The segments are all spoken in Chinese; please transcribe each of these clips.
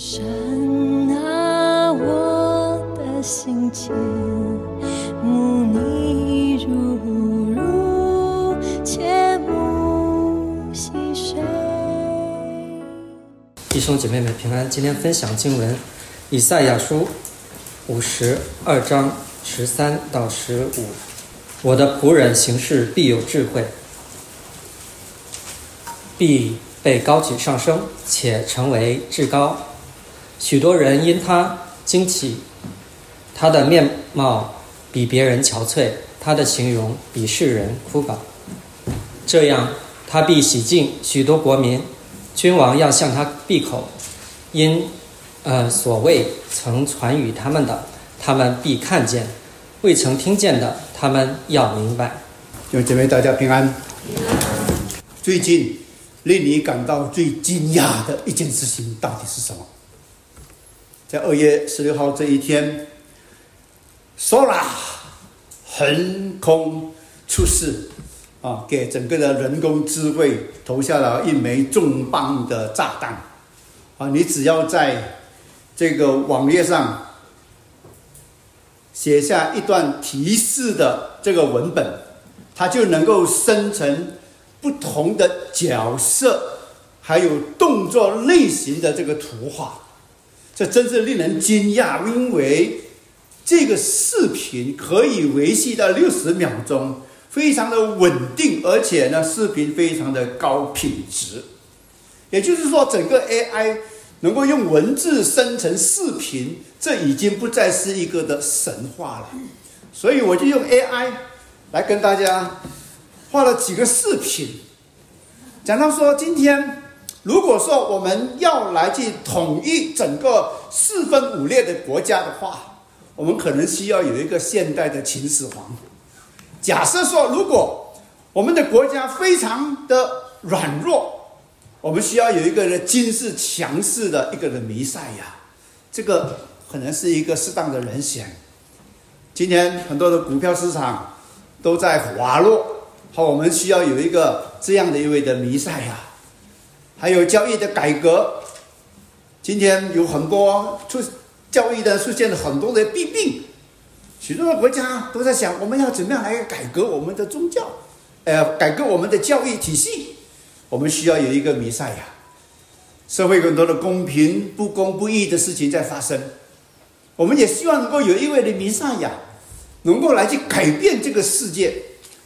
神啊，我的心间，慕你如如，切慕细水。弟兄姐妹们平安，今天分享经文，以赛亚书五十二章十三到十五。我的仆人行事必有智慧，必被高举上升，且成为至高。许多人因他惊奇，他的面貌比别人憔悴，他的形容比世人枯槁。这样，他必洗净许多国民，君王要向他闭口，因呃所谓曾传与他们的，他们必看见；未曾听见的，他们要明白。弟兄姐妹，大家平安。最近令你感到最惊讶的一件事情到底是什么？在二月十六号这一天，Sora 横空出世啊，给整个的人工智慧投下了一枚重磅的炸弹啊！你只要在这个网页上写下一段提示的这个文本，它就能够生成不同的角色，还有动作类型的这个图画。这真是令人惊讶，因为这个视频可以维系到六十秒钟，非常的稳定，而且呢，视频非常的高品质。也就是说，整个 AI 能够用文字生成视频，这已经不再是一个的神话了。所以我就用 AI 来跟大家画了几个视频，讲到说今天。如果说我们要来去统一整个四分五裂的国家的话，我们可能需要有一个现代的秦始皇。假设说，如果我们的国家非常的软弱，我们需要有一个人军事强势的一个人弥赛亚，这个可能是一个适当的人选。今天很多的股票市场都在滑落，好，我们需要有一个这样的一位的弥赛亚。还有教育的改革，今天有很多出教育的出现了很多的弊病，许多的国家都在想，我们要怎么样来改革我们的宗教，呃，改革我们的教育体系，我们需要有一个弥赛亚。社会很多的公平不公不义的事情在发生，我们也希望能够有一位的弥赛亚，能够来去改变这个世界，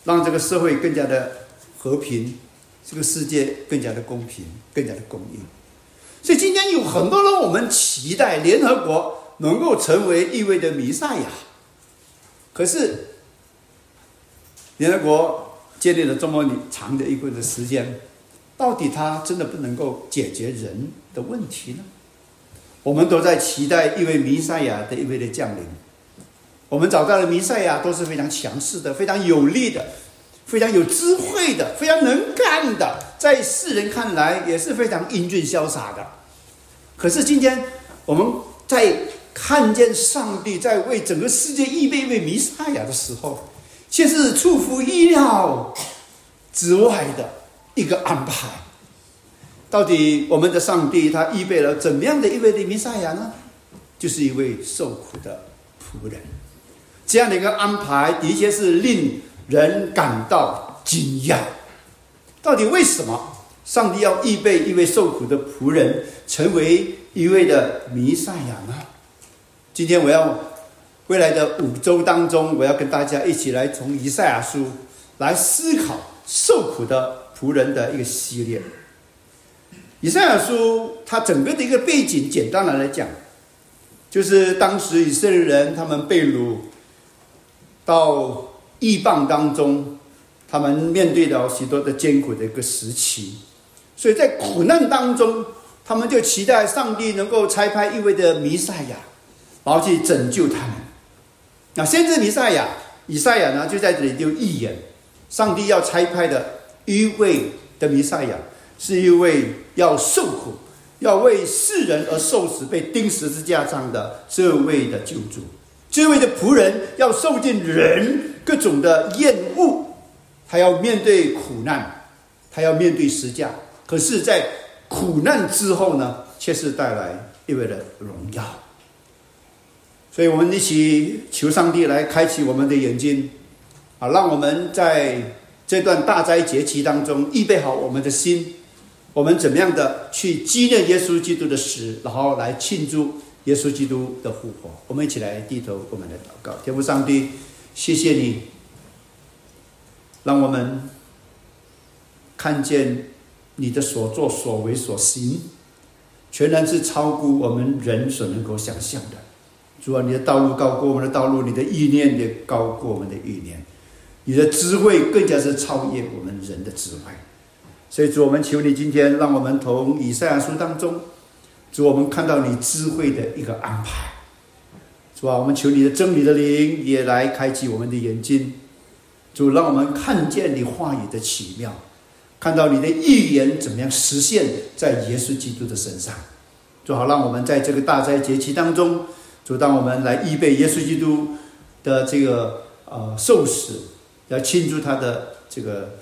让这个社会更加的和平。这个世界更加的公平，更加的公义。所以今天有很多人，我们期待联合国能够成为一位的弥赛亚。可是，联合国建立了这么长的一个的时间，到底它真的不能够解决人的问题呢？我们都在期待一位弥赛亚的一位的降临。我们找到的弥赛亚都是非常强势的，非常有力的。非常有智慧的，非常能干的，在世人看来也是非常英俊潇洒的。可是今天我们在看见上帝在为整个世界预备一位弥赛亚的时候，却是出乎意料之外的一个安排。到底我们的上帝他预备了怎么样的一位的弥赛亚呢？就是一位受苦的仆人。这样的一个安排，的确是令。人感到惊讶，到底为什么上帝要预备一位受苦的仆人，成为一位的弥赛亚呢？今天我要未来的五周当中，我要跟大家一起来从以赛亚书来思考受苦的仆人的一个系列。以赛亚书它整个的一个背景，简单的来讲，就是当时以色列人他们被掳到。异邦当中，他们面对了许多的艰苦的一个时期，所以在苦难当中，他们就期待上帝能够差派一位的弥赛亚，然后去拯救他们。那先知弥赛亚以赛亚呢，就在这里就预言，上帝要差派的一位的弥赛亚，是一位要受苦、要为世人而受死、被钉十字架上的这位的救主。这位的仆人要受尽人各种的厌恶，他要面对苦难，他要面对实价。可是，在苦难之后呢，却是带来意味的荣耀。所以我们一起求上帝来开启我们的眼睛，啊，让我们在这段大灾节期当中预备好我们的心，我们怎么样的去纪念耶稣基督的死，然后来庆祝耶稣基督的复活。我们一起来低头，我们来祷告，天父上帝，谢谢你，让我们看见你的所作所为所行，全然是超乎我们人所能够想象的。主啊，你的道路高过我们的道路，你的意念也高过我们的意念，你的智慧更加是超越我们人的智慧。所以主，我们求你今天让我们从以赛亚书当中，主我们看到你智慧的一个安排。主啊，我们求你的真理的灵也来开启我们的眼睛。主，让我们看见你话语的奇妙，看到你的预言怎么样实现，在耶稣基督的身上。主好，让我们在这个大灾节期当中。主，当我们来预备耶稣基督的这个呃受死，要庆祝他的这个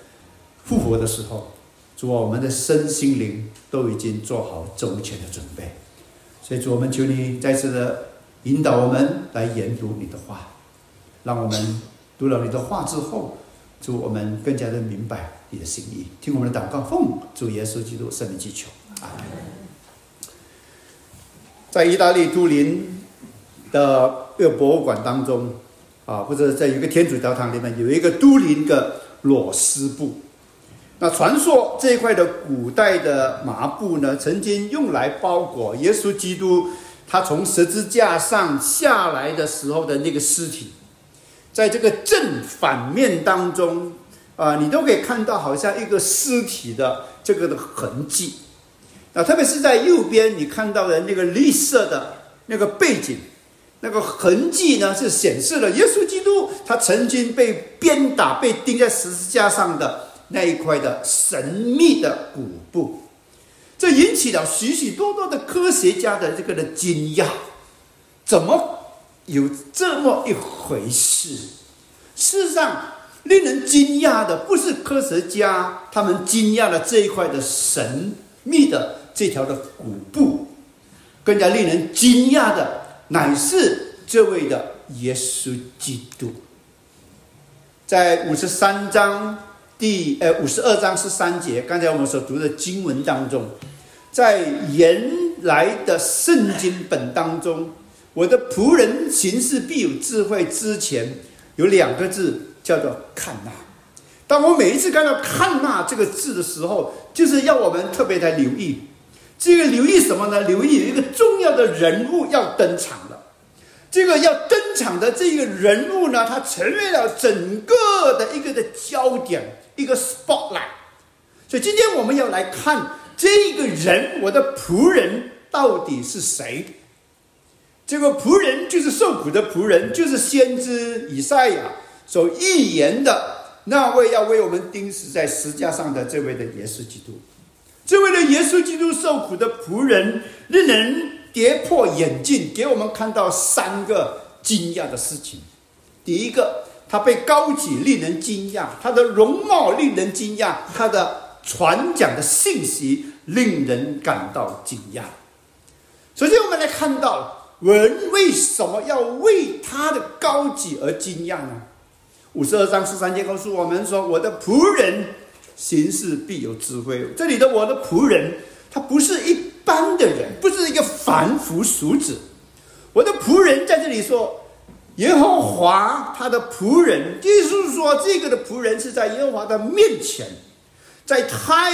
复活的时候，主啊，我们的身心灵都已经做好周全的准备。所以，主，我们求你再次的引导我们来研读你的话，让我们读了你的话之后，主，我们更加的明白你的心意。听我们的祷告，奉主耶稣基督圣名祈求。啊，在意大利都灵。的一个博物馆当中，啊，或者在一个天主教堂里面，有一个都灵的裸丝布。那传说这一块的古代的麻布呢，曾经用来包裹耶稣基督他从十字架上下来的时候的那个尸体。在这个正反面当中，啊，你都可以看到好像一个尸体的这个的痕迹。啊，特别是在右边你看到的那个绿色的那个背景。那个痕迹呢，是显示了耶稣基督他曾经被鞭打、被钉在十字架上的那一块的神秘的骨布，这引起了许许多多的科学家的这个的惊讶：怎么有这么一回事？事实上，令人惊讶的不是科学家他们惊讶了这一块的神秘的这条的古布，更加令人惊讶的。乃是这位的耶稣基督，在五十三章第呃五十二章十三节，刚才我们所读的经文当中，在原来的圣经本当中，我的仆人行事必有智慧之前，有两个字叫做看纳。当我每一次看到看纳这个字的时候，就是要我们特别的留意。这个留意什么呢？留意有一个重要的人物要登场了。这个要登场的这个人物呢，他成为了整个的一个的焦点，一个 spotlight。所以今天我们要来看这个人，我的仆人到底是谁？这个仆人就是受苦的仆人，就是先知以赛亚所预言的那位要为我们钉死在石架上的这位的耶稣基督。这位的耶稣基督受苦的仆人，令人跌破眼镜，给我们看到三个惊讶的事情。第一个，他被高举，令人惊讶；他的容貌令人惊讶；他的传讲的信息令人感到惊讶。首先，我们来看到人为什么要为他的高举而惊讶呢？五十二章十三节告诉我们说：“我的仆人。”行事必有智慧。这里的我的仆人，他不是一般的人，不是一个凡夫俗子。我的仆人在这里说，耶和华他的仆人，就是说这个的仆人是在耶和华的面前，在太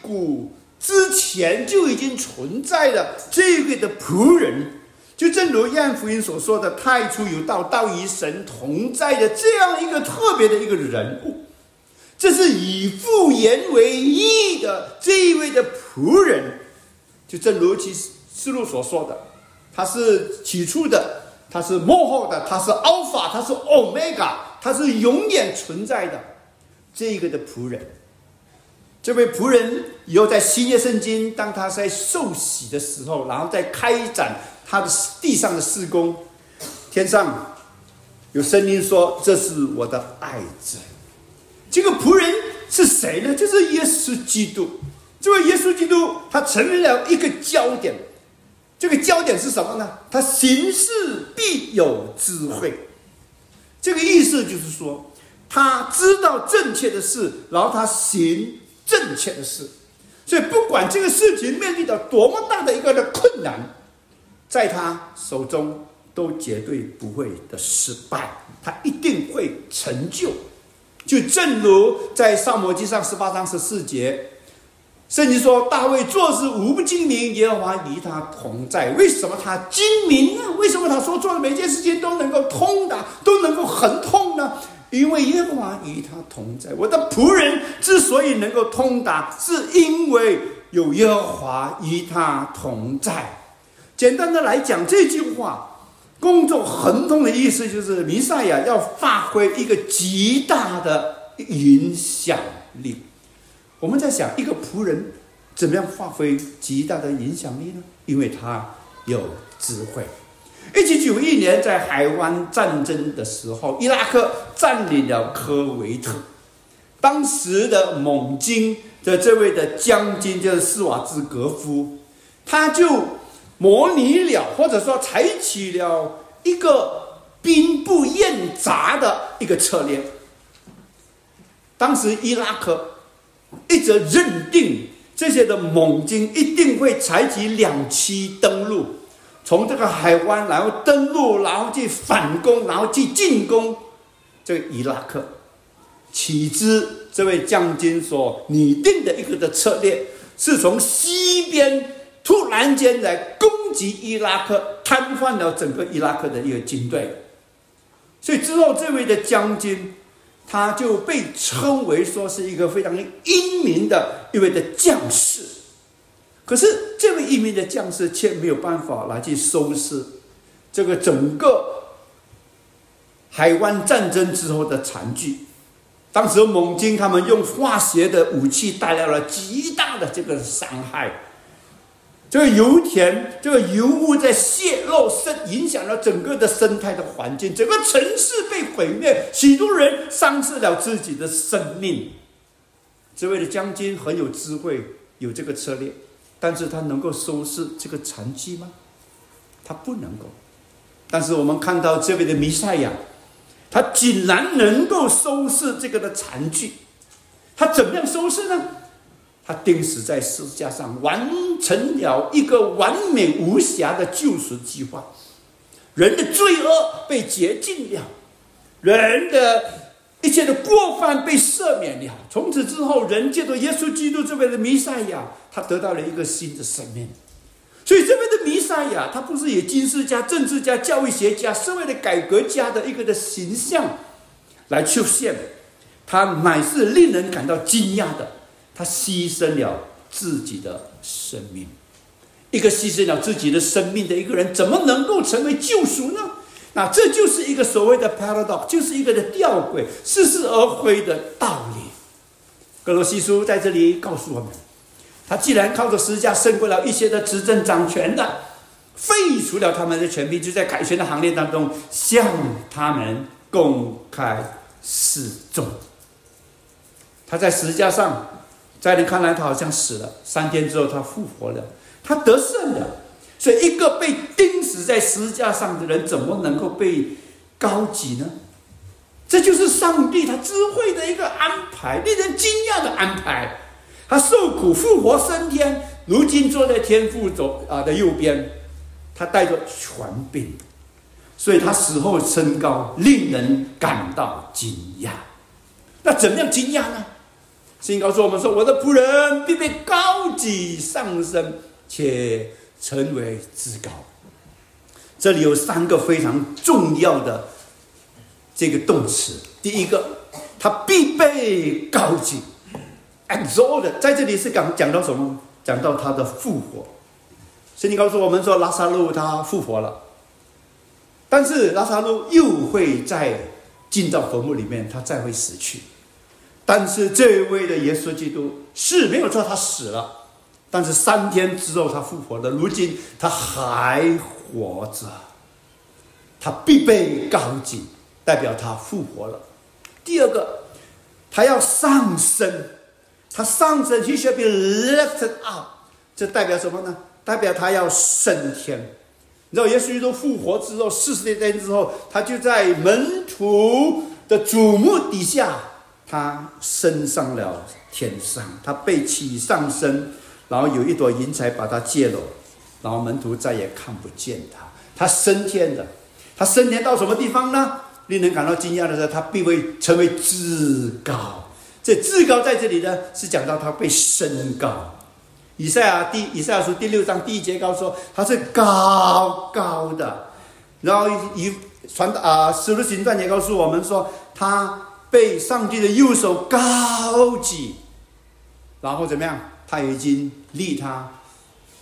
古之前就已经存在了这个的仆人。就正如燕福音所说的，太初有道，道与神同在的这样一个特别的一个人物。这是以父言为义的这一位的仆人，就正如其思路所说的，他是起初的，他是幕后的，他是 alpha，他是 omega，他是永远存在的这个的仆人。这位仆人以后在新约圣经，当他在受洗的时候，然后再开展他的地上的施工，天上有声音说：“这是我的爱子。”这个仆人是谁呢？就是耶稣基督。这位耶稣基督，他成为了一个焦点。这个焦点是什么呢？他行事必有智慧。这个意思就是说，他知道正确的事，然后他行正确的事。所以，不管这个事情面临着多么大的一个的困难，在他手中都绝对不会的失败，他一定会成就。就正如在《上摩记》上十八章十四节。圣经说，大卫做事无不精明，耶和华与他同在。为什么他精明呢？为什么他说做的每件事情都能够通达，都能够很通呢？因为耶和华与他同在。我的仆人之所以能够通达，是因为有耶和华与他同在。简单的来讲，这句话“工作亨通”的意思就是，弥赛亚要发挥一个极大的影响力。我们在想，一个仆人怎么样发挥极大的影响力呢？因为他有智慧。一九九一年，在海湾战争的时候，伊拉克占领了科维特，当时的蒙军的这位的将军就是斯瓦兹格夫，他就模拟了，或者说采取了一个兵不厌杂的一个策略。当时伊拉克。一直认定这些的猛军一定会采取两栖登陆，从这个海湾然后登陆，然后去反攻，然后去进攻这个伊拉克。岂知这位将军所拟定的一个的策略，是从西边突然间来攻击伊拉克，瘫痪了整个伊拉克的一个军队。所以之后这位的将军。他就被称为说是一个非常英明的一位的将士，可是这位英明的将士却没有办法来去收拾这个整个海湾战争之后的残局。当时蒙军他们用化学的武器带来了极大的这个伤害。这个油田，这个油污在泄漏，生影响了整个的生态的环境，整个城市被毁灭，许多人丧失了自己的生命。这位的将军很有智慧，有这个策略，但是他能够收拾这个残局吗？他不能够。但是我们看到这位的弥赛亚，他竟然能够收拾这个的残局，他怎么样收拾呢？他钉死在十字架上，完成了一个完美无瑕的救赎计划。人的罪恶被洁净了，人的一切的过犯被赦免了。从此之后，人借着耶稣基督这边的弥赛亚，他得到了一个新的生命。所以，这边的弥赛亚，他不是以军事家、政治家、教育学家、社会的改革家的一个的形象来出现，他乃是令人感到惊讶的。他牺牲了自己的生命，一个牺牲了自己的生命的一个人，怎么能够成为救赎呢？那这就是一个所谓的 paradox，就是一个的吊诡、似是而非的道理。格罗西书在这里告诉我们，他既然靠着十字架胜过了一些的执政掌权的，废除了他们的权柄，就在凯旋的行列当中向他们公开示众。他在十字架上。在你看来，他好像死了。三天之后，他复活了，他得胜了。所以，一个被钉死在十字架上的人，怎么能够被高举呢？这就是上帝他智慧的一个安排，令人惊讶的安排。他受苦复活升天，如今坐在天父左啊的右边，他带着权柄，所以他死后升高，令人感到惊讶。那怎么样惊讶呢？圣经告诉我们说：“我的仆人必被高举上升，且成为至高。”这里有三个非常重要的这个动词。第一个，他必被高举，exalted。在这里是讲讲到什么？讲到他的复活。圣经告诉我们说，拉萨路他复活了，但是拉萨路又会在进到坟墓里面，他再会死去。但是这位的耶稣基督是没有说他死了，但是三天之后他复活了。如今他还活着，他必被高举，代表他复活了。第二个，他要上升，他上升，he shall be lifted up，这代表什么呢？代表他要升天。你知道，耶稣基督复活之后，四十天之后，他就在门徒的瞩目底下，他升上了天上，他被起上升，然后有一朵云彩把它借了，然后门徒再也看不见他。他升天了，他升天到什么地方呢？令人感到惊讶的是，他必会成为至高。这至高在这里呢，是讲到他被升高。以赛亚第以赛亚书第六章第一节告诉说，他是高高的。然后以传啊使徒行传也告诉我们说，他被上帝的右手高举，然后怎么样？他已经立他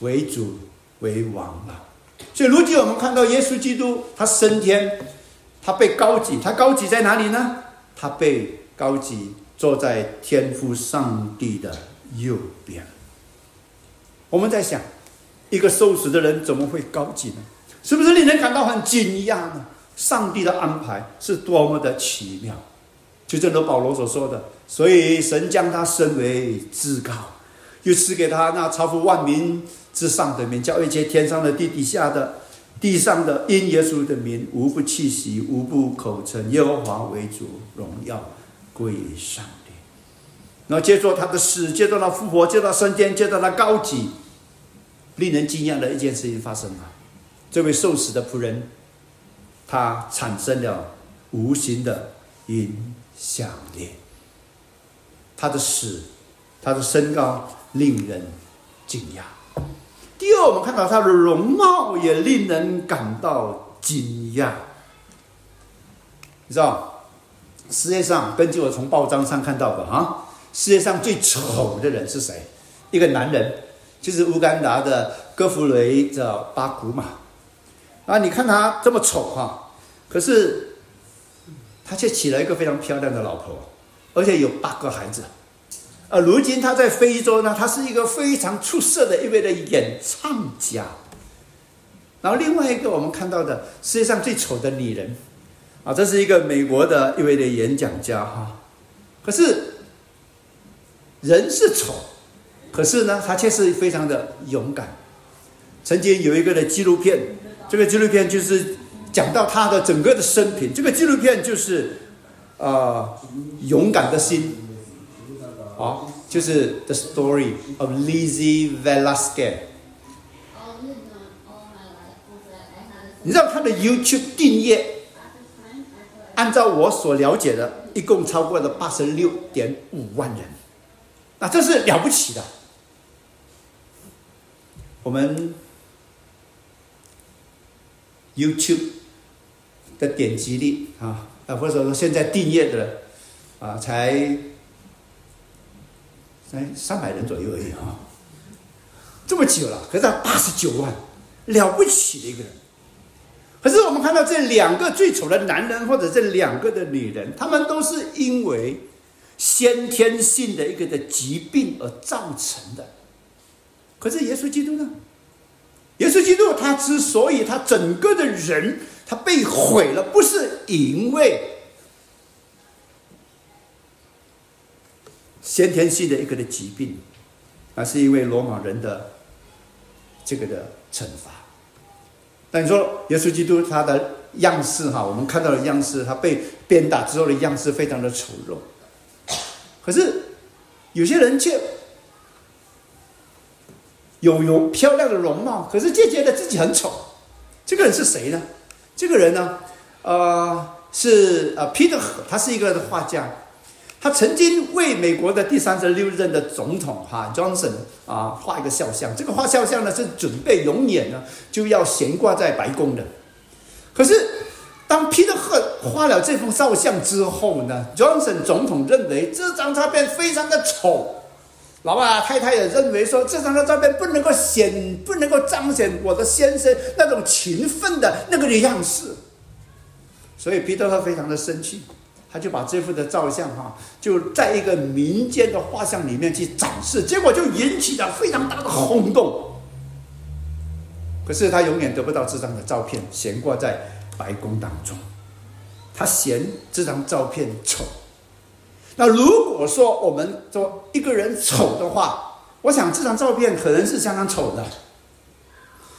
为主为王了。所以如今我们看到耶稣基督，他升天，他被高举，他高举在哪里呢？他被高举坐在天父上帝的右边。我们在想，一个受死的人怎么会高举呢？是不是令人感到很惊讶呢？上帝的安排是多么的奇妙！就正如保罗所说的，所以神将他升为至高，又赐给他那超乎万民之上的名，叫一切天上的、地底下的、地上的，因耶稣的名，无不气息，无不口称耶和华为主，荣耀归于上帝。那接着他的死，接着他复活，接着升天，接着他高举。令人惊讶的一件事情发生了，这位受死的仆人，他产生了无形的影响力。他的死，他的身高令人惊讶。第二，我们看到他的容貌也令人感到惊讶。你知道，世界上根据我从报章上看到的啊，世界上最丑的人是谁？一个男人。就是乌干达的戈弗雷的巴古马，啊，你看他这么丑哈，可是他却娶了一个非常漂亮的老婆，而且有八个孩子，而如今他在非洲呢，他是一个非常出色的一位的演唱家。然后另外一个我们看到的世界上最丑的女人，啊，这是一个美国的一位的演讲家哈，可是人是丑。可是呢，他却是非常的勇敢。曾经有一个的纪录片，这个纪录片就是讲到他的整个的生平。这个纪录片就是啊，勇敢的心，啊，就是 The Story of Lizzie Velasquez。你知道他的 YouTube 订阅，按照我所了解的，一共超过了八十六点五万人，那这是了不起的。我们 YouTube 的点击率啊，啊，或者说现在订阅的啊，才才三百人左右而已啊，这么久了，可是他八十九万，了不起的一个人。可是我们看到这两个最丑的男人，或者这两个的女人，他们都是因为先天性的一个的疾病而造成的。可是耶稣基督呢？耶稣基督他之所以他整个的人他被毁了，不是因为先天性的一个的疾病，而是因为罗马人的这个的惩罚。那你说耶稣基督他的样式哈，我们看到的样式，他被鞭打之后的样式非常的丑陋，可是有些人却。有有漂亮的容貌，可是却觉得自己很丑。这个人是谁呢？这个人呢，呃，是呃，Peter，他是一个画家，他曾经为美国的第三十六任的总统哈 Johnson 啊画一个肖像。这个画肖像呢是准备永远呢就要悬挂在白宫的。可是当 Peter 画了这幅肖像之后呢，Johnson 总统认为这张照片非常的丑。老爸太太也认为说，这张的照片不能够显，不能够彰显我的先生那种勤奋的那个样式，所以彼得他非常的生气，他就把这幅的照相哈，就在一个民间的画像里面去展示，结果就引起了非常大的轰动。可是他永远得不到这张的照片悬挂在白宫当中，他嫌这张照片丑。那如果说我们说一个人丑的话，我想这张照片可能是相当丑的。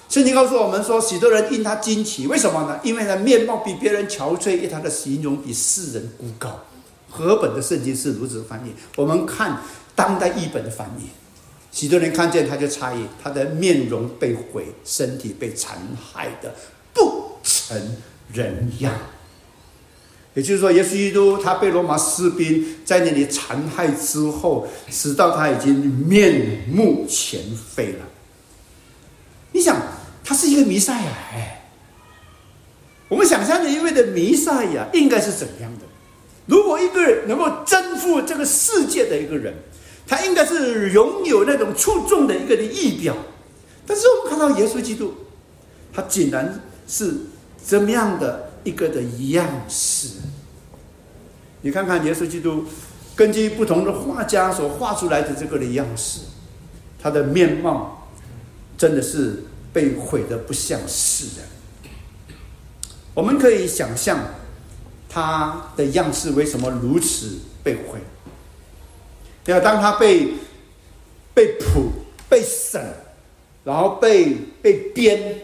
圣经告诉我们说，许多人因他惊奇，为什么呢？因为他面貌比别人憔悴，因他的形容比世人孤高。和本的圣经是如此翻译。我们看当代译本的翻译，许多人看见他就诧异，他的面容被毁，身体被残害的不成人样。也就是说，耶稣基督他被罗马士兵在那里残害之后，直到他已经面目全非了。你想，他是一个弥赛亚哎，我们想象的一位的弥赛亚应该是怎样的？如果一个人能够征服这个世界的一个人，他应该是拥有那种出众的一个的仪表。但是我们看到耶稣基督，他竟然是怎么样的？一个的样式，你看看耶稣基督，根据不同的画家所画出来的这个的样式，他的面貌真的是被毁的不像是人。我们可以想象他的样式为什么如此被毁。要当他被被捕、被审，然后被被鞭，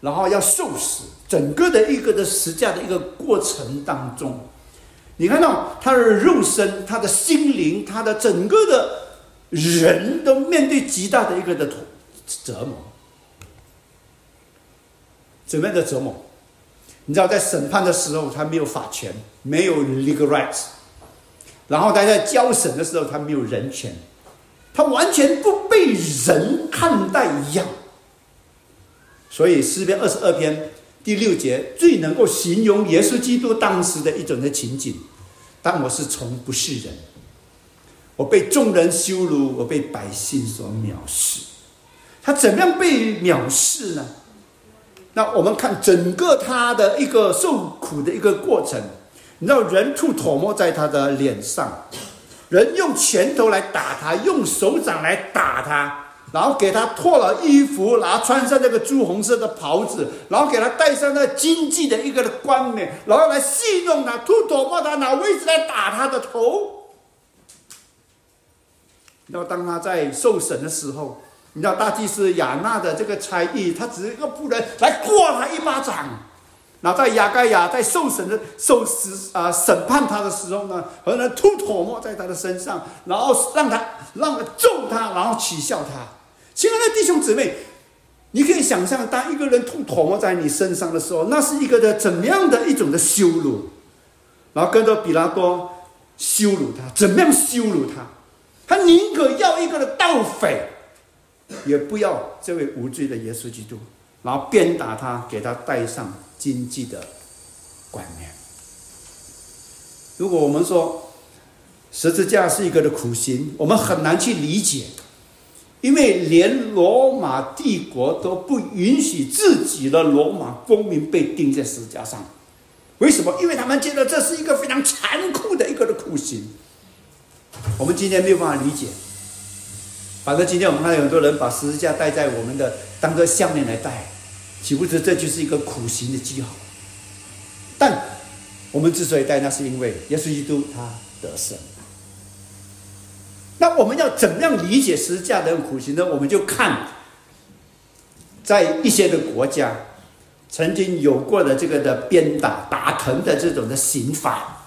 然后要受死。整个的一个的实价的一个过程当中，你看到他的肉身、他的心灵、他的整个的人都面对极大的一个的折磨，怎么样的折磨？你知道，在审判的时候，他没有法权，没有 legal rights；然后他在交审的时候，他没有人权，他完全不被人看待一样。所以诗篇二十二篇。第六节最能够形容耶稣基督当时的一种的情景。当我是从不是人，我被众人羞辱，我被百姓所藐视。他怎么样被藐视呢？那我们看整个他的一个受苦的一个过程。你知道，人吐唾沫在他的脸上，人用拳头来打他，用手掌来打他。然后给他脱了衣服，然后穿上那个朱红色的袍子，然后给他戴上那金济的一个的冠冕，然后来戏弄他，吐唾沫他，拿位置来打他的头。然后当他在受审的时候，你知道大祭司亚纳的这个差役，他只是一个仆人来过他一巴掌。然后在亚盖亚在受审的受审啊审判他的时候呢，和人吐唾沫在他的身上，然后让他让他揍他，然后取笑他。亲爱的弟兄姊妹，你可以想象，当一个人吐唾沫在你身上的时候，那是一个的怎么样的一种的羞辱？然后跟着比拉多羞辱他，怎么样羞辱他？他宁可要一个的盗匪，也不要这位无罪的耶稣基督，然后鞭打他，给他戴上荆棘的冠冕。如果我们说十字架是一个的苦行，我们很难去理解。因为连罗马帝国都不允许自己的罗马公民被钉在十字架上，为什么？因为他们觉得这是一个非常残酷的一个的酷刑。我们今天没有办法理解。反正今天我们看到很多人把十字架戴在我们的当做项链来戴，岂不知这就是一个苦行的记号？但我们之所以戴，那是因为耶稣基督他得胜。那我们要怎么样理解十字架的苦行呢？我们就看，在一些的国家，曾经有过的这个的鞭打、打疼的这种的刑法。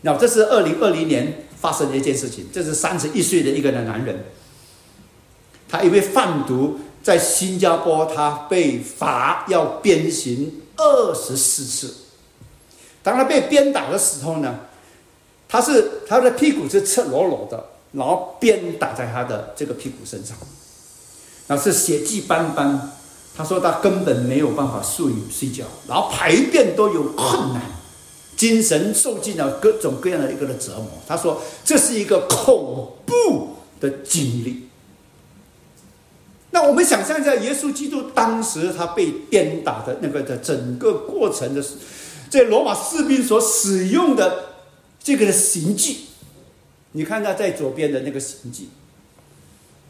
那这是二零二零年发生的一件事情。这是三十一岁的一个的男人，他因为贩毒，在新加坡他被罚要鞭刑二十四次。当他被鞭打的时候呢，他是他的屁股是赤裸裸的。然后鞭打在他的这个屁股身上，那是血迹斑斑。他说他根本没有办法睡睡觉，然后排便都有困难，精神受尽了各种各样的一个的折磨。他说这是一个恐怖的经历。那我们想象一下，耶稣基督当时他被鞭打的那个的整个过程的，这罗马士兵所使用的这个的刑具。你看他在左边的那个刑具，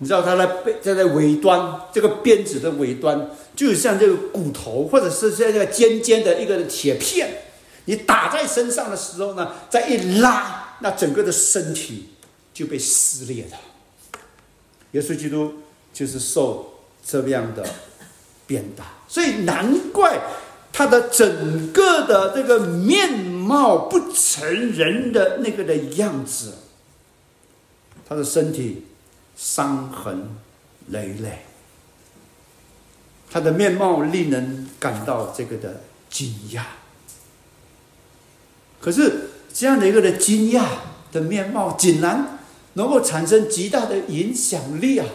你知道他的背在在尾端，这个鞭子的尾端，就像这个骨头，或者是像这个尖尖的一个铁片，你打在身上的时候呢，再一拉，那整个的身体就被撕裂了。耶稣基督就是受这样的变大，所以难怪他的整个的这个面貌不成人的那个的样子，他的身体伤痕累累，他的面貌令人感到这个的惊讶。可是这样的一个的惊讶的面貌，竟然能够产生极大的影响力啊！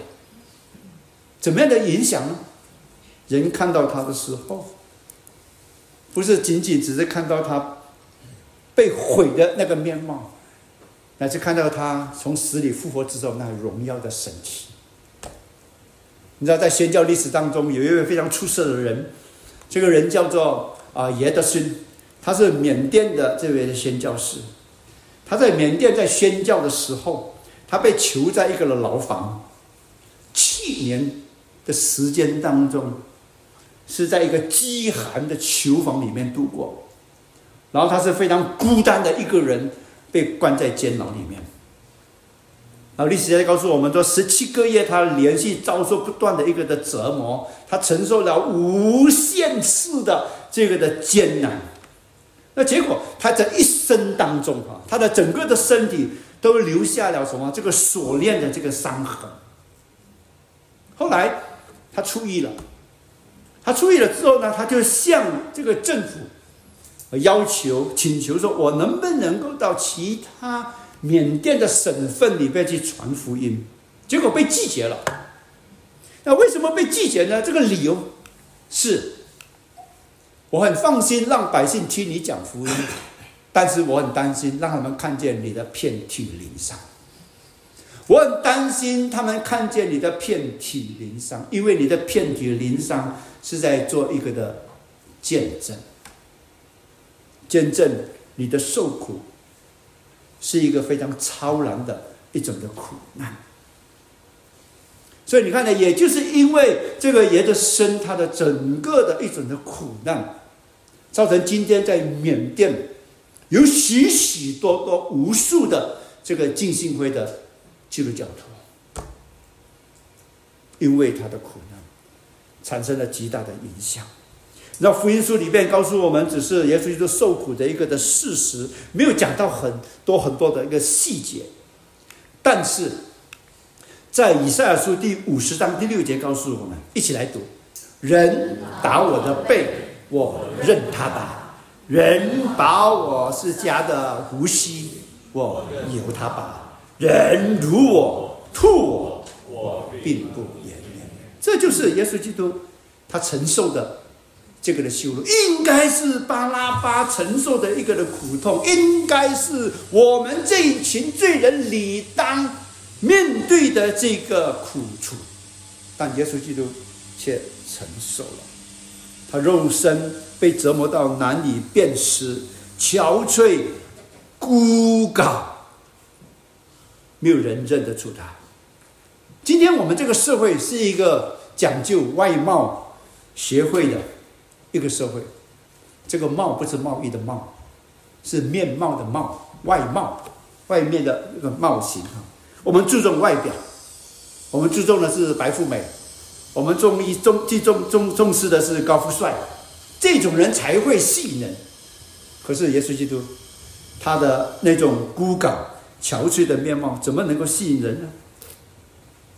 怎么样的影响呢？人看到他的时候，不是仅仅只是看到他被毁的那个面貌，乃是看到他从死里复活之后那荣耀的神奇。你知道，在宣教历史当中，有一位非常出色的人，这个人叫做啊耶德逊，他是缅甸的这位宣教士。他在缅甸在宣教的时候，他被囚在一个牢房，七年时间当中。是在一个饥寒的囚房里面度过，然后他是非常孤单的一个人，被关在监牢里面。然后历史家告诉我们说，十七个月他连续遭受不断的一个的折磨，他承受了无限次的这个的艰难。那结果他在一生当中啊，他的整个的身体都留下了什么？这个锁链的这个伤痕。后来他出狱了。他出狱了之后呢，他就向这个政府要求、请求说：“我能不能够到其他缅甸的省份里边去传福音？”结果被拒绝了。那为什么被拒绝呢？这个理由是：我很放心让百姓听你讲福音，但是我很担心让他们看见你的遍体鳞伤。我很担心他们看见你的遍体鳞伤，因为你的遍体鳞伤。是在做一个的见证，见证你的受苦是一个非常超然的一种的苦难。所以你看呢，也就是因为这个爷的生，他的整个的一种的苦难，造成今天在缅甸有许许多多无数的这个敬信会的基督教徒，因为他的苦难。产生了极大的影响。那福音书里面告诉我们，只是耶稣基督受苦的一个的事实，没有讲到很多很多的一个细节。但是在以赛亚书第五十章第六节告诉我们，一起来读：人打我的背，我任他打；人把我是家的胡须，我由他拔；人辱我、吐我，我并不。这就是耶稣基督他承受的这个的羞辱，应该是巴拉巴承受的一个的苦痛，应该是我们这一群罪人理当面对的这个苦楚，但耶稣基督却承受了，他肉身被折磨到难以辨识、憔悴、枯槁，没有人认得出他。今天我们这个社会是一个讲究外貌协会的一个社会，这个貌不是贸易的貌，是面貌的貌，外貌，外面的一个貌型啊。我们注重外表，我们注重的是白富美，我们重一重最重重重视的是高富帅，这种人才会吸引人。可是耶稣基督，他的那种孤寡憔悴的面貌，怎么能够吸引人呢？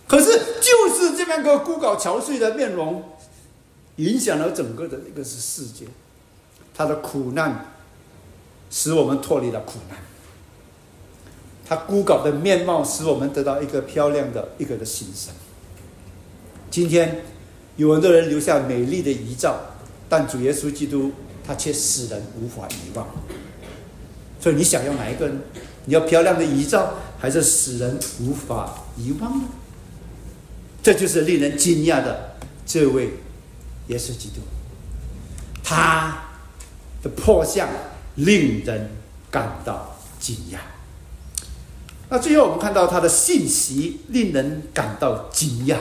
可是，就是这样个孤高憔悴的面容，影响了整个的一个是世界。他的苦难，使我们脱离了苦难。他孤高的面貌，使我们得到一个漂亮的一个的新生。今天，有很多人留下美丽的遗照，但主耶稣基督，他却使人无法遗忘。所以，你想要哪一个呢？你要漂亮的遗照，还是使人无法遗忘呢？这就是令人惊讶的这位耶稣基督，他的破相令人感到惊讶。那最后我们看到他的信息令人感到惊讶。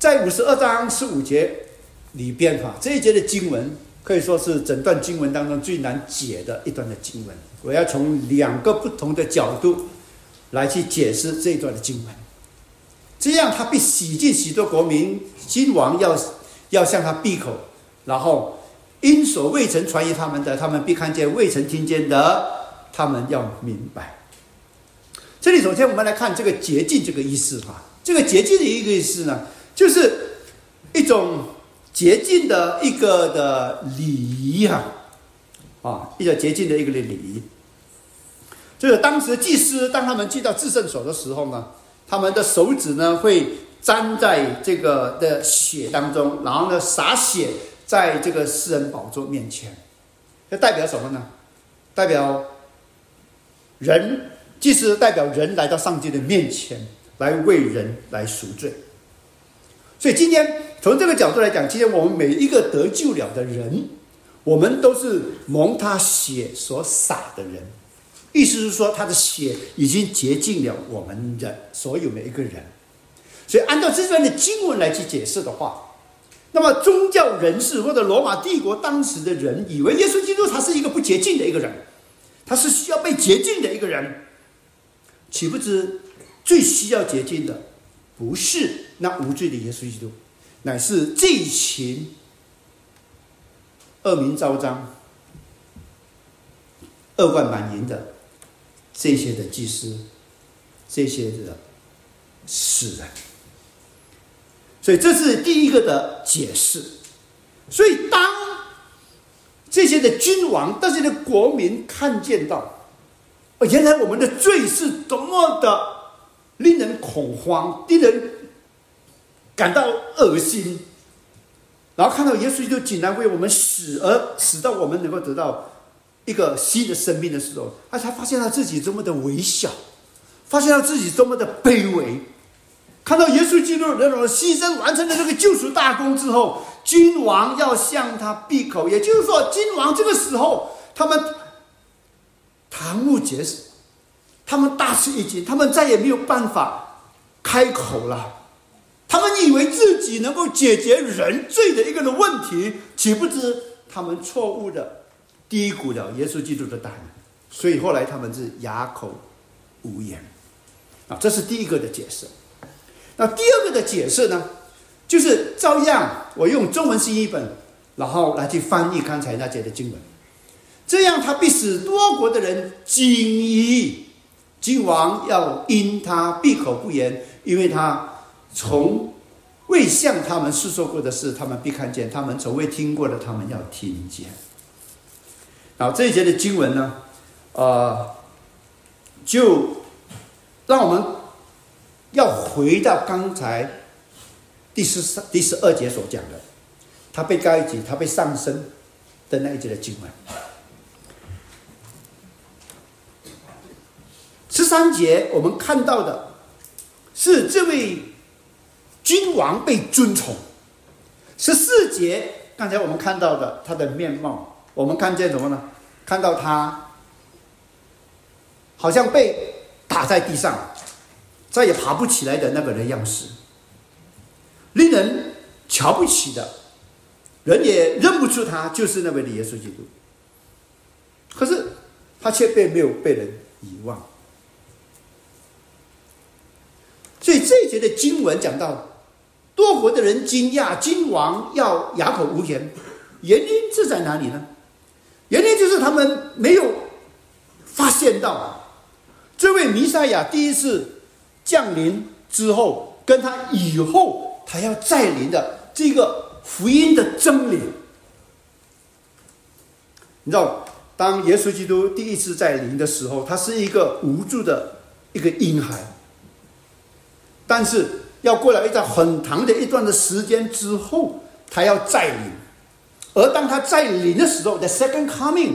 在五十二章十五节里边，哈这一节的经文可以说是整段经文当中最难解的一段的经文。我要从两个不同的角度来去解释这一段的经文。这样他必洗尽许多国民，君王要要向他闭口，然后因所未曾传于他们的，他们必看见；未曾听见的，他们要明白。这里首先我们来看这个洁净这个意思哈，这个洁净的一个意思呢，就是一种洁净的一个的礼仪哈，啊，一个洁净的一个的礼仪。就是当时祭司当他们进到至圣所的时候呢。他们的手指呢会沾在这个的血当中，然后呢洒血在这个世人宝座面前，这代表什么呢？代表人，祭司代表人来到上帝的面前来为人来赎罪。所以今天从这个角度来讲，今天我们每一个得救了的人，我们都是蒙他血所洒的人。意思是说，他的血已经洁净了我们的所有每一个人。所以，按照这段的经文来去解释的话，那么宗教人士或者罗马帝国当时的人以为耶稣基督他是一个不洁净的一个人，他是需要被洁净的一个人。岂不知最需要洁净的不是那无罪的耶稣基督，乃是这群恶名昭彰、恶贯满盈的。这些的祭司，这些的世人，所以这是第一个的解释。所以当这些的君王、这些的国民看见到，哦，原来我们的罪是多么的令人恐慌、令人感到恶心，然后看到耶稣就竟然为我们死，而死到我们能够得到。一个新的生命的时候，他才发现他自己多么的微小，发现他自己多么的卑微。看到耶稣基督那种牺牲完成的这个救赎大功之后，君王要向他闭口，也就是说，君王这个时候他们瞠目结舌，他们大吃一惊，他们再也没有办法开口了。以为自己能够解决人罪的一个的问题，岂不知他们错误的。低估了耶稣基督的大能，所以后来他们是哑口无言啊，这是第一个的解释。那第二个的解释呢，就是照样我用中文新译本，然后来去翻译刚才那节的经文，这样他必使多国的人惊异，君王要因他闭口不言，因为他从未向他们诉说过的事，他们必看见；他们从未听过的，他们要听见。好，这一节的经文呢，呃，就让我们要回到刚才第十三、第十二节所讲的，他被盖及，他被上升的那一节的经文。十三节我们看到的是这位君王被尊崇。十四节刚才我们看到的他的面貌。我们看见什么呢？看到他好像被打在地上，再也爬不起来的那个人样式，令人瞧不起的，人也认不出他就是那位的耶稣基督。可是他却被没有被人遗忘。所以这一节的经文讲到，多国的人惊讶，君王要哑口无言，原因是在哪里呢？原因就是他们没有发现到，这位弥赛亚第一次降临之后，跟他以后他要再临的这个福音的真理。你知道，当耶稣基督第一次再临的时候，他是一个无助的一个婴孩，但是要过了一段很长的一段的时间之后，他要再临。而当他再临的时候，the second coming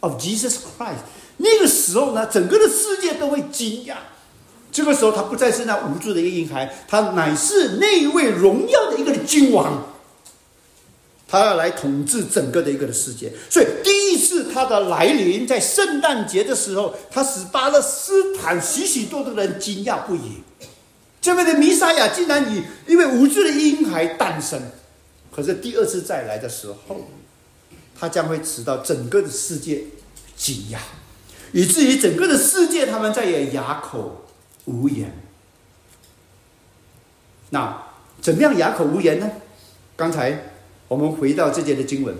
of Jesus Christ，那个时候呢，整个的世界都会惊讶。这个时候，他不再是那无助的一个婴孩，他乃是那一位荣耀的一个君王，他要来统治整个的一个的世界。所以，第一次他的来临，在圣诞节的时候，他使巴勒斯坦许许多多的人惊讶不已。这位的弥赛亚竟然以一位无助的婴孩诞生。可是第二次再来的时候，他将会使到整个的世界惊讶，以至于整个的世界他们再也哑口无言。那怎么样哑口无言呢？刚才我们回到这节的经文，“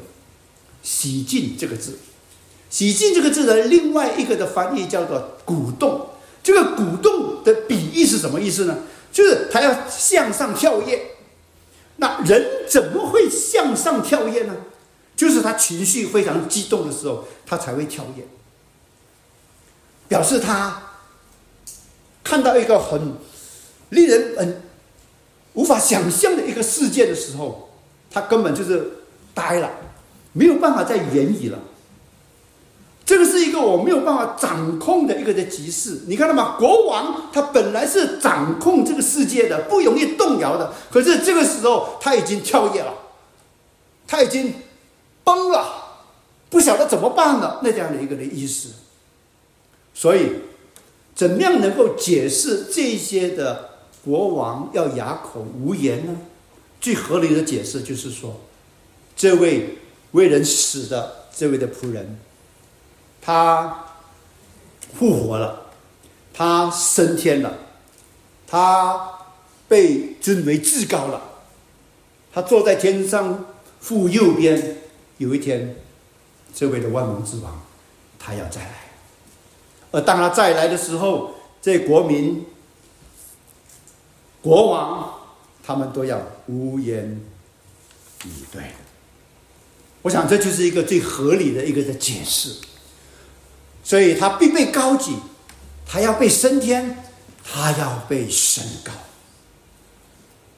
洗净”这个字，“洗净”这个字的另外一个的翻译叫做“鼓动”。这个“鼓动”什么意思呢？就是他要向上跳跃。那人怎么会向上跳跃呢？就是他情绪非常激动的时候，他才会跳跃，表示他看到一个很令人很无法想象的一个世界的时候，他根本就是呆了，没有办法再言语了。这个是一个我没有办法掌控的一个的局势，你看到吗？国王他本来是掌控这个世界的，不容易动摇的，可是这个时候他已经跳跃了，他已经崩了，不晓得怎么办了，那这样的一个的意思。所以，怎么样能够解释这些的国王要哑口无言呢？最合理的解释就是说，这位为人死的这位的仆人。他复活了，他升天了，他被尊为至高了，他坐在天上父右边。有一天，这位的万王之王，他要再来。而当他再来的时候，这国民、国王，他们都要无言以对。我想，这就是一个最合理的一个的解释。所以他必被高举，他要被升天，他要被升高。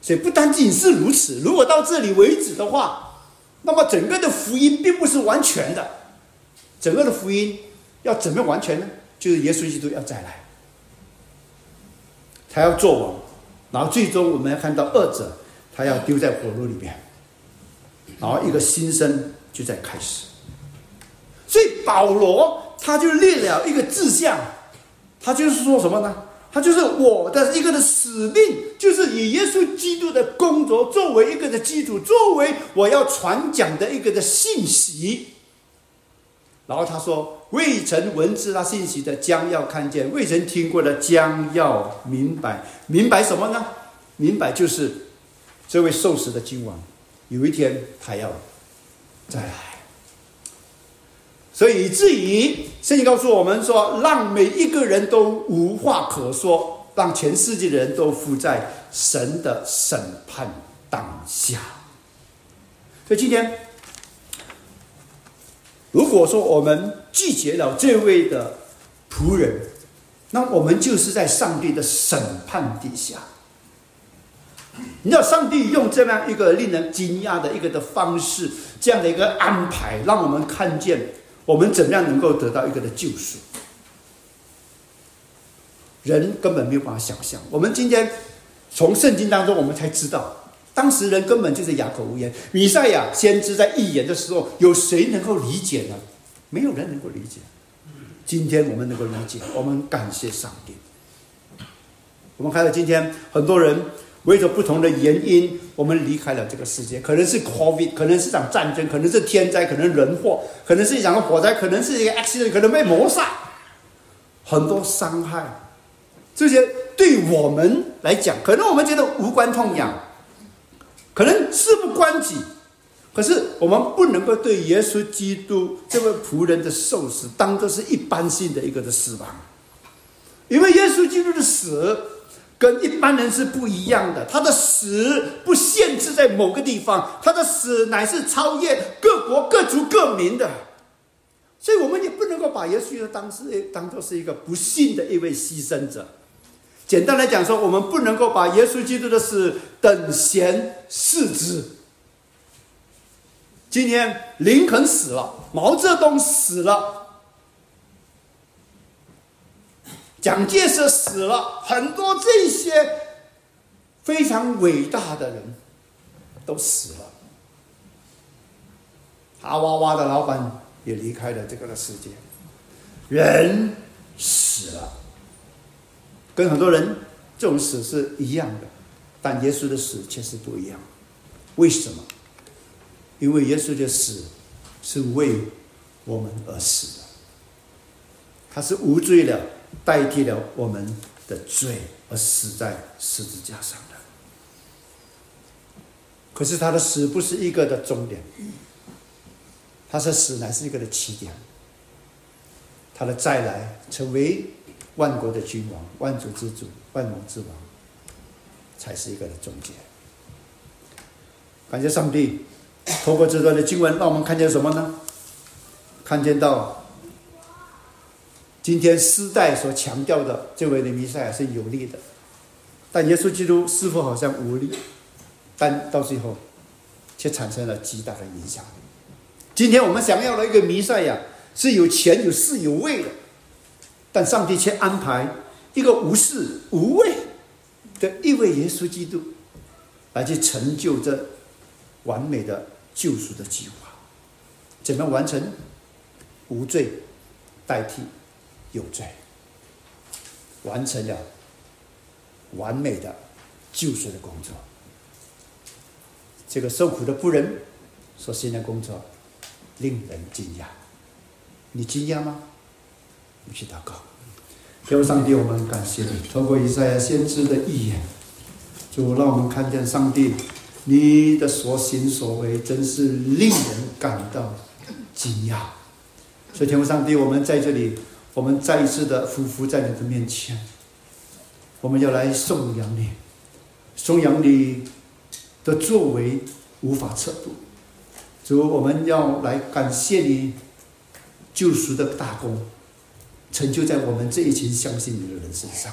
所以不单仅是如此，如果到这里为止的话，那么整个的福音并不是完全的。整个的福音要怎么完全呢？就是耶稣基督要再来，他要做王，然后最终我们要看到二者，他要丢在火炉里面，然后一个新生就在开始。所以保罗。他就列了一个志向，他就是说什么呢？他就是我的一个的使命，就是以耶稣基督的工作作为一个的基础，作为我要传讲的一个的信息。然后他说：“未曾闻知他信息的，将要看见；未曾听过的，将要明白。明白什么呢？明白就是这位受死的君王，有一天他要再来。”所以以至于圣经告诉我们说，让每一个人都无话可说，让全世界的人都伏在神的审判当下。所以今天，如果说我们拒绝了这位的仆人，那我们就是在上帝的审判底下。你知道，上帝用这样一个令人惊讶的一个的方式，这样的一个安排，让我们看见。我们怎么样能够得到一个的救赎？人根本没有办法想象。我们今天从圣经当中，我们才知道，当时人根本就是哑口无言。米赛亚先知在预言的时候，有谁能够理解呢？没有人能够理解。今天我们能够理解，我们感谢上帝。我们看到今天很多人。为着不同的原因，我们离开了这个世界。可能是 COVID，可能是场战争，可能是天灾，可能人祸，可能是一场火灾，可能是一个 accident，可能被谋杀，很多伤害。这些对我们来讲，可能我们觉得无关痛痒，可能事不关己。可是我们不能够对耶稣基督这位仆人的受死当做是一般性的一个的死亡，因为耶稣基督的死。跟一般人是不一样的，他的死不限制在某个地方，他的死乃是超越各国各族各民的，所以我们也不能够把耶稣当是当做是一个不幸的一位牺牲者。简单来讲说，我们不能够把耶稣基督的死等闲视之。今天林肯死了，毛泽东死了。蒋介石死了很多，这些非常伟大的人都死了。阿娃娃的老板也离开了这个的世界。人死了，跟很多人这种死是一样的，但耶稣的死却是不一样。为什么？因为耶稣的死是为我们而死的，他是无罪的。代替了我们的罪而死在十字架上的，可是他的死不是一个的终点，他的死乃是一个的起点。他的再来，成为万国的君王、万族之主、万王之王，才是一个的终结。感谢上帝，透过这段的经文，让我们看见什么呢？看见到今天时代所强调的这位的弥赛亚是有力的，但耶稣基督似乎好像无力？但到最后，却产生了极大的影响。今天我们想要的一个弥赛亚。是有钱有势有位的，但上帝却安排一个无势无位的一位耶稣基督，来去成就这完美的救赎的计划。怎么完成？无罪代替有罪，完成了完美的救赎的工作。这个受苦的仆人所行的工作，令人惊讶。你惊讶吗？我们去祷告，求上帝，我们感谢你，通过以赛亚先知的预言，主让我们看见上帝你的所行所为，真是令人感到惊讶。所以，天父上帝，我们在这里，我们再一次的匍匐在你的面前，我们要来颂扬你，颂扬你的作为无法测度。主，我们要来感谢你。救赎的大功，成就在我们这一群相信你的人身上。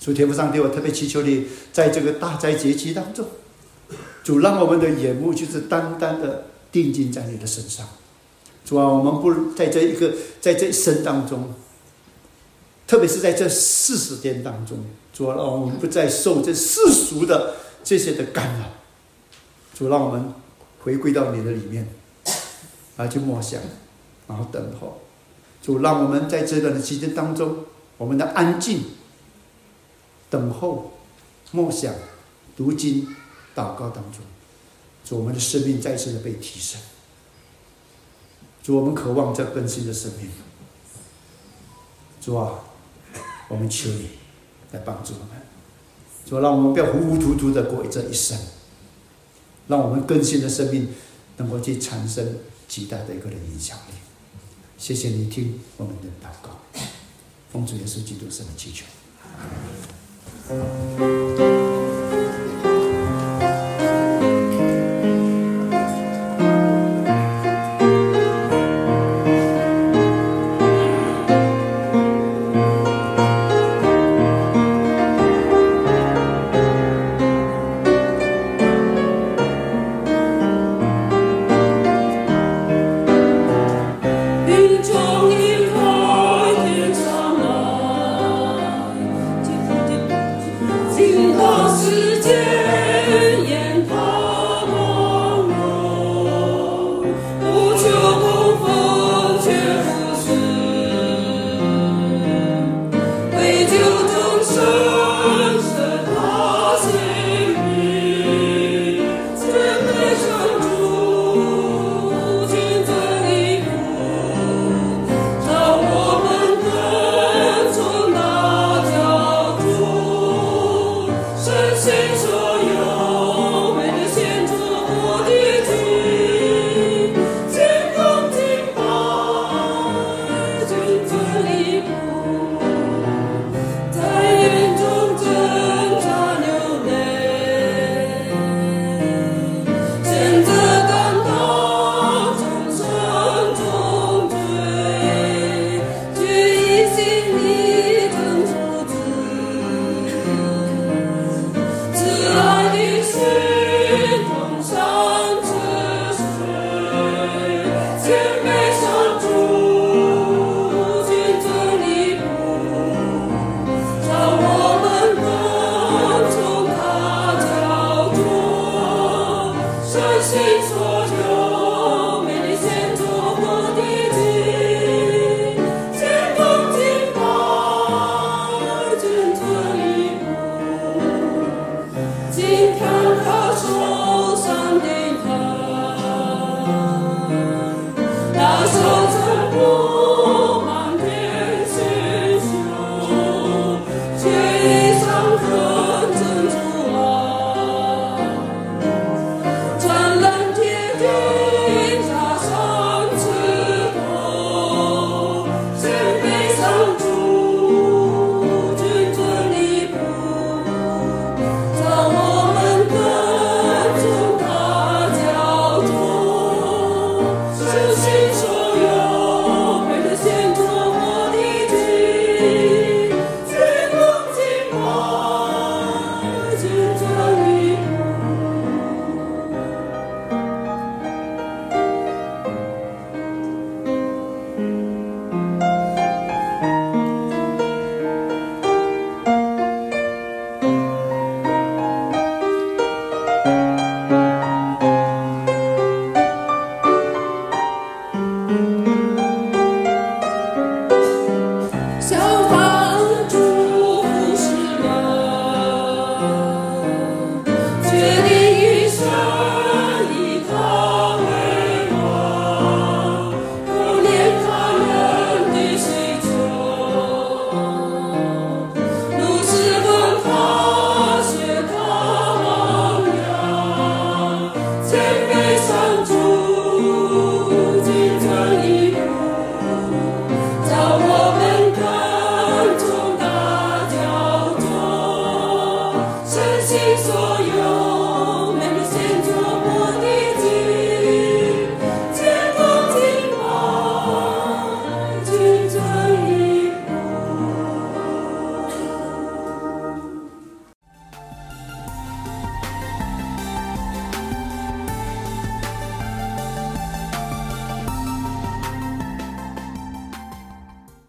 主天父上帝，我特别祈求你，在这个大灾节期当中，主让我们的眼目就是单单的定睛在你的身上。主啊，我们不在这一个在这一生当中，特别是在这四十天当中，主啊，让我们不再受这世俗的这些的干扰。主让我们回归到你的里面，而去默想。然后等候，主让我们在这段的期间当中，我们的安静、等候、默想、读经、祷告当中，主我们的生命再次的被提升。主，我们渴望这更新的生命。主啊，我们求你来帮助我们。主，让我们不要糊糊涂涂的过这一生，让我们更新的生命能够去产生极大的一个的影响力。谢谢你听我们的祷告，奉主耶稣基督圣名祈求。